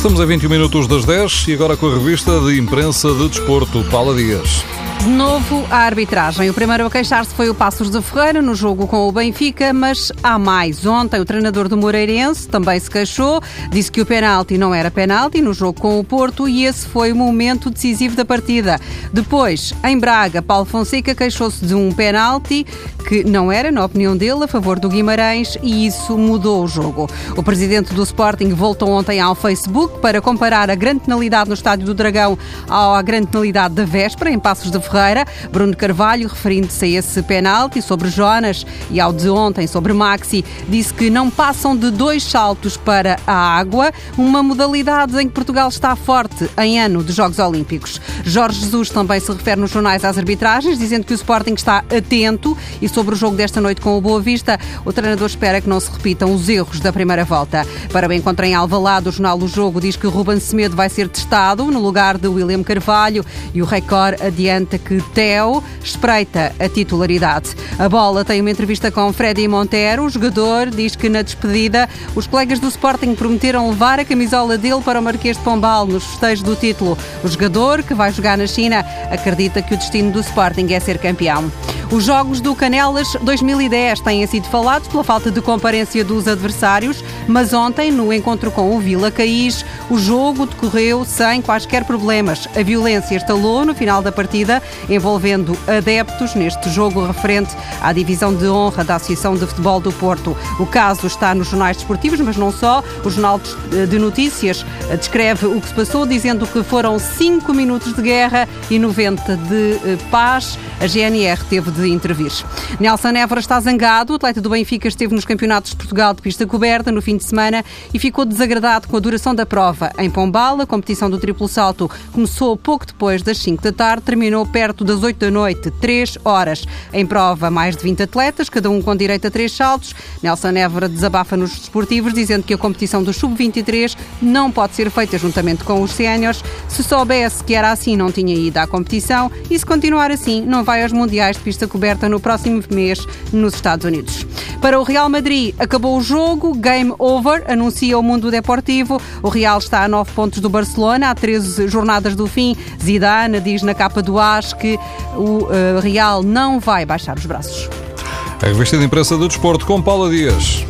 Estamos a 21 minutos das 10 e agora com a revista de imprensa de desporto, Paula Dias. De novo, a arbitragem. O primeiro a queixar-se foi o Passos de Ferreira no jogo com o Benfica, mas há mais. Ontem, o treinador do Moreirense também se queixou, disse que o penalti não era penalti no jogo com o Porto e esse foi o momento decisivo da partida. Depois, em Braga, Paulo Fonseca queixou-se de um penalti que não era, na opinião dele, a favor do Guimarães e isso mudou o jogo. O presidente do Sporting voltou ontem ao Facebook para comparar a grande penalidade no Estádio do Dragão à grande penalidade da véspera, em Passos de Ferreira Ferreira. Bruno Carvalho, referindo-se a esse penalti sobre Jonas e ao de ontem sobre Maxi, disse que não passam de dois saltos para a água, uma modalidade em que Portugal está forte em ano de Jogos Olímpicos. Jorge Jesus também se refere nos jornais às arbitragens, dizendo que o Sporting está atento e sobre o jogo desta noite com o Boa Vista, o treinador espera que não se repitam os erros da primeira volta. Para o encontro em Alvalade, o jornal O Jogo diz que Ruben Semedo vai ser testado no lugar de William Carvalho e o Record adianta que Theo espreita a titularidade. A bola tem uma entrevista com Freddy Montero. O jogador diz que na despedida os colegas do Sporting prometeram levar a camisola dele para o Marquês de Pombal nos festejos do título. O jogador, que vai jogar na China, acredita que o destino do Sporting é ser campeão. Os jogos do Canelas 2010 têm sido falados pela falta de comparência dos adversários, mas ontem, no encontro com o Vila Caís, o jogo decorreu sem quaisquer problemas. A violência estalou no final da partida, envolvendo adeptos neste jogo referente à divisão de honra da Associação de Futebol do Porto. O caso está nos jornais desportivos, mas não só. O Jornal de Notícias descreve o que se passou, dizendo que foram 5 minutos de guerra e 90 de eh, paz. A GNR teve de de intervir. Nelson Évora está zangado. O atleta do Benfica esteve nos campeonatos de Portugal de pista coberta no fim de semana e ficou desagradado com a duração da prova. Em Pombal, a competição do triplo salto começou pouco depois das 5 da tarde, terminou perto das 8 da noite, 3 horas. Em prova, mais de 20 atletas, cada um com direito a 3 saltos. Nelson Évora desabafa nos desportivos, dizendo que a competição do sub-23 não pode ser feita juntamente com os séniores. Se soubesse que era assim, não tinha ido à competição e se continuar assim, não vai aos mundiais de pista coberta no próximo mês nos Estados Unidos. Para o Real Madrid, acabou o jogo, game over, anuncia o mundo deportivo. O Real está a 9 pontos do Barcelona, há 13 jornadas do fim. Zidane diz na capa do AS que o uh, Real não vai baixar os braços. A revista de imprensa do desporto com Paula Dias.